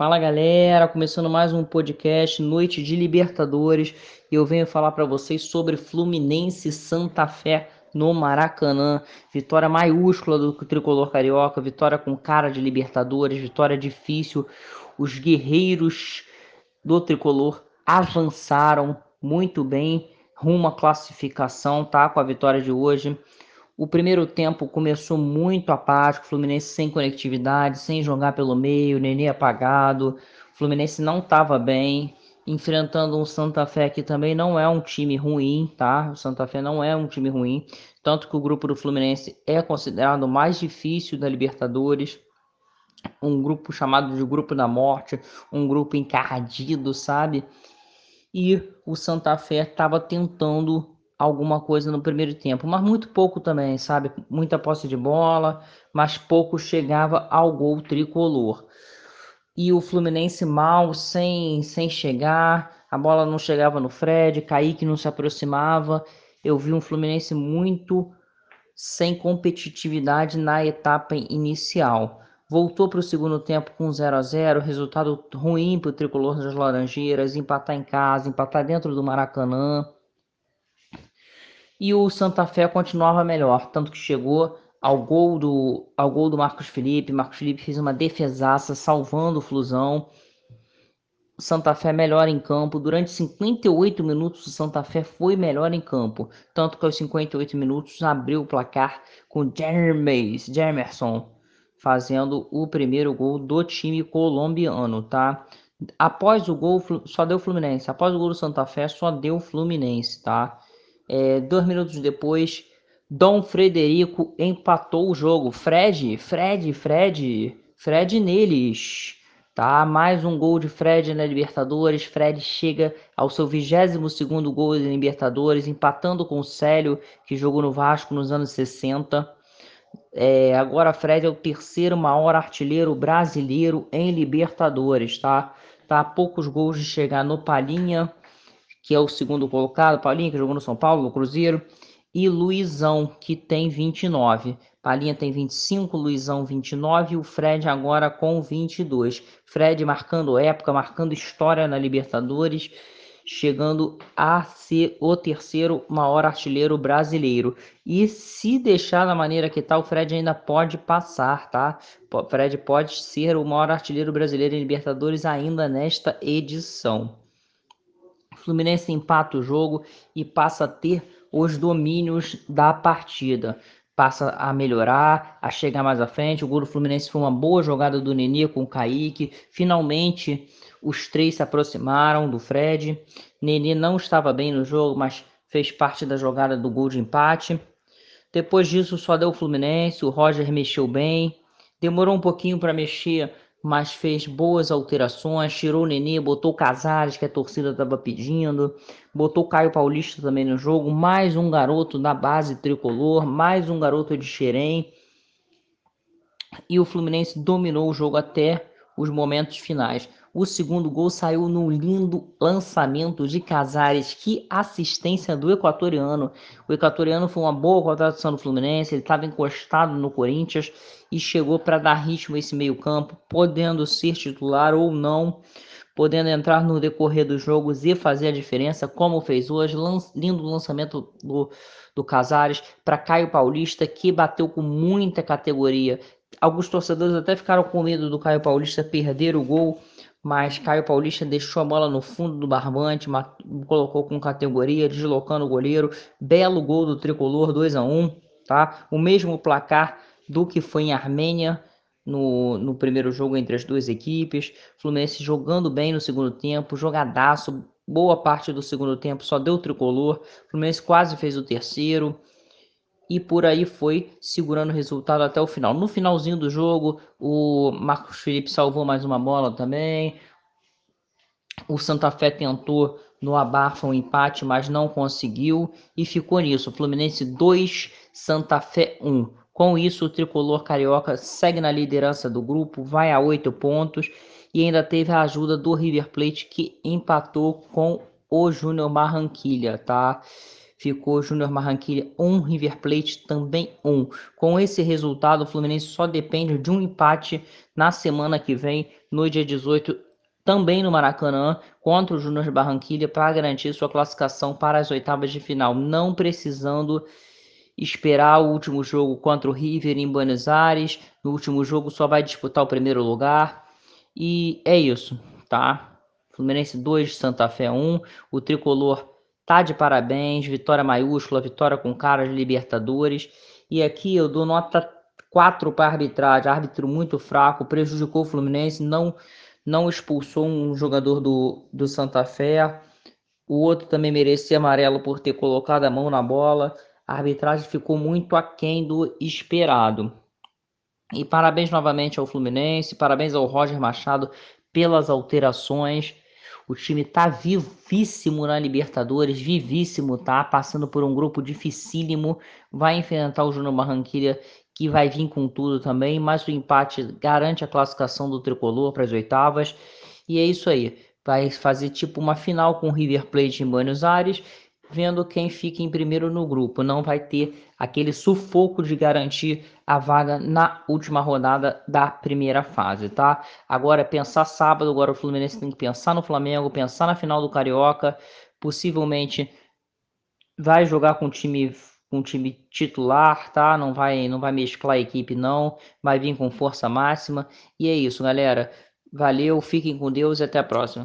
Fala galera, começando mais um podcast Noite de Libertadores e eu venho falar para vocês sobre Fluminense Santa Fé no Maracanã. Vitória maiúscula do tricolor carioca, vitória com cara de Libertadores, vitória difícil. Os guerreiros do tricolor avançaram muito bem rumo à classificação, tá? Com a vitória de hoje. O primeiro tempo começou muito apático, Fluminense sem conectividade, sem jogar pelo meio, Nenê apagado. Fluminense não estava bem, enfrentando um Santa Fé que também não é um time ruim, tá? O Santa Fé não é um time ruim, tanto que o grupo do Fluminense é considerado o mais difícil da Libertadores. Um grupo chamado de Grupo da Morte, um grupo encardido, sabe? E o Santa Fé estava tentando alguma coisa no primeiro tempo, mas muito pouco também, sabe? Muita posse de bola, mas pouco chegava ao gol tricolor. E o Fluminense mal, sem, sem chegar, a bola não chegava no Fred, Kaique não se aproximava. Eu vi um Fluminense muito sem competitividade na etapa inicial. Voltou para o segundo tempo com 0 a 0 resultado ruim para o tricolor das Laranjeiras, empatar em casa, empatar dentro do Maracanã e o Santa Fé continuava melhor, tanto que chegou ao gol do, ao gol do Marcos Felipe. Marcos Felipe fez uma defesaça, salvando o Flusão. Santa Fé melhor em campo. Durante 58 minutos, o Santa Fé foi melhor em campo. Tanto que aos 58 minutos abriu o placar com Jermes, Jemerson fazendo o primeiro gol do time colombiano, tá? Após o gol, só deu Fluminense. Após o gol do Santa Fé, só deu Fluminense, tá? É, dois minutos depois, Dom Frederico empatou o jogo. Fred, Fred, Fred, Fred neles. Tá? Mais um gol de Fred na Libertadores. Fred chega ao seu 22 segundo gol na Libertadores, empatando com o Célio, que jogou no Vasco nos anos 60. É, agora Fred é o terceiro maior artilheiro brasileiro em Libertadores, tá? Tá a poucos gols de chegar no Palinha que é o segundo colocado, Paulinho, que jogou no São Paulo, no Cruzeiro, e Luizão, que tem 29. Palinha tem 25, Luizão 29 e o Fred agora com 22. Fred marcando época, marcando história na Libertadores, chegando a ser o terceiro maior artilheiro brasileiro. E se deixar da maneira que tá, o Fred ainda pode passar, tá? Fred pode ser o maior artilheiro brasileiro em Libertadores ainda nesta edição. Fluminense empata o jogo e passa a ter os domínios da partida. Passa a melhorar, a chegar mais à frente. O gol do Fluminense foi uma boa jogada do Nenê com o Kaique. Finalmente, os três se aproximaram do Fred. Nenê não estava bem no jogo, mas fez parte da jogada do gol de empate. Depois disso, só deu o Fluminense. O Roger mexeu bem. Demorou um pouquinho para mexer mas fez boas alterações, tirou o Nenê, botou Casares, que a torcida estava pedindo, botou Caio Paulista também no jogo, mais um garoto da base tricolor, mais um garoto de Xerém. E o Fluminense dominou o jogo até os momentos finais. O segundo gol saiu num lindo lançamento de Casares. Que assistência do equatoriano. O equatoriano foi uma boa contratação do Fluminense. Ele estava encostado no Corinthians e chegou para dar ritmo a esse meio-campo, podendo ser titular ou não, podendo entrar no decorrer dos jogos e fazer a diferença, como fez hoje. Lan lindo lançamento do, do Casares para Caio Paulista, que bateu com muita categoria. Alguns torcedores até ficaram com medo do Caio Paulista perder o gol mas Caio Paulista deixou a bola no fundo do barbante, colocou com categoria, deslocando o goleiro. Belo gol do tricolor, 2 a 1 tá? O mesmo placar do que foi em Armênia no, no primeiro jogo entre as duas equipes. Fluminense jogando bem no segundo tempo, jogadaço, boa parte do segundo tempo só deu tricolor. Fluminense quase fez o terceiro e por aí foi segurando o resultado até o final. No finalzinho do jogo, o Marcos Felipe salvou mais uma bola também. O Santa Fé tentou no abafa um empate, mas não conseguiu e ficou nisso. Fluminense 2, Santa Fé 1. Com isso, o tricolor carioca segue na liderança do grupo, vai a 8 pontos e ainda teve a ajuda do River Plate que empatou com o Júnior Barranquilha, tá? Ficou Júnior Barranquilla 1, River Plate também 1. Com esse resultado, o Fluminense só depende de um empate na semana que vem, no dia 18, também no Maracanã, contra o Júnior Barranquilla, para garantir sua classificação para as oitavas de final, não precisando esperar o último jogo contra o River em Buenos Aires. No último jogo só vai disputar o primeiro lugar. E é isso, tá? Fluminense 2, Santa Fé 1. O tricolor Tá de parabéns, vitória maiúscula, vitória com cara de Libertadores. E aqui eu dou nota 4 para a arbitragem, árbitro muito fraco, prejudicou o Fluminense, não, não expulsou um jogador do, do Santa Fé. O outro também merecia amarelo por ter colocado a mão na bola. A arbitragem ficou muito aquém do esperado. E parabéns novamente ao Fluminense, parabéns ao Roger Machado pelas alterações. O time tá vivíssimo na Libertadores, vivíssimo, tá? Passando por um grupo dificílimo. Vai enfrentar o Júnior Barranquilla, que vai vir com tudo também. Mas o empate garante a classificação do tricolor para as oitavas. E é isso aí. Vai fazer tipo uma final com o River Plate em Buenos Aires vendo quem fica em primeiro no grupo. Não vai ter aquele sufoco de garantir a vaga na última rodada da primeira fase, tá? Agora é pensar sábado, agora o Fluminense tem que pensar no Flamengo, pensar na final do Carioca, possivelmente vai jogar com time com time titular, tá? Não vai não vai mesclar a equipe não, vai vir com força máxima. E é isso, galera. Valeu, fiquem com Deus e até a próxima.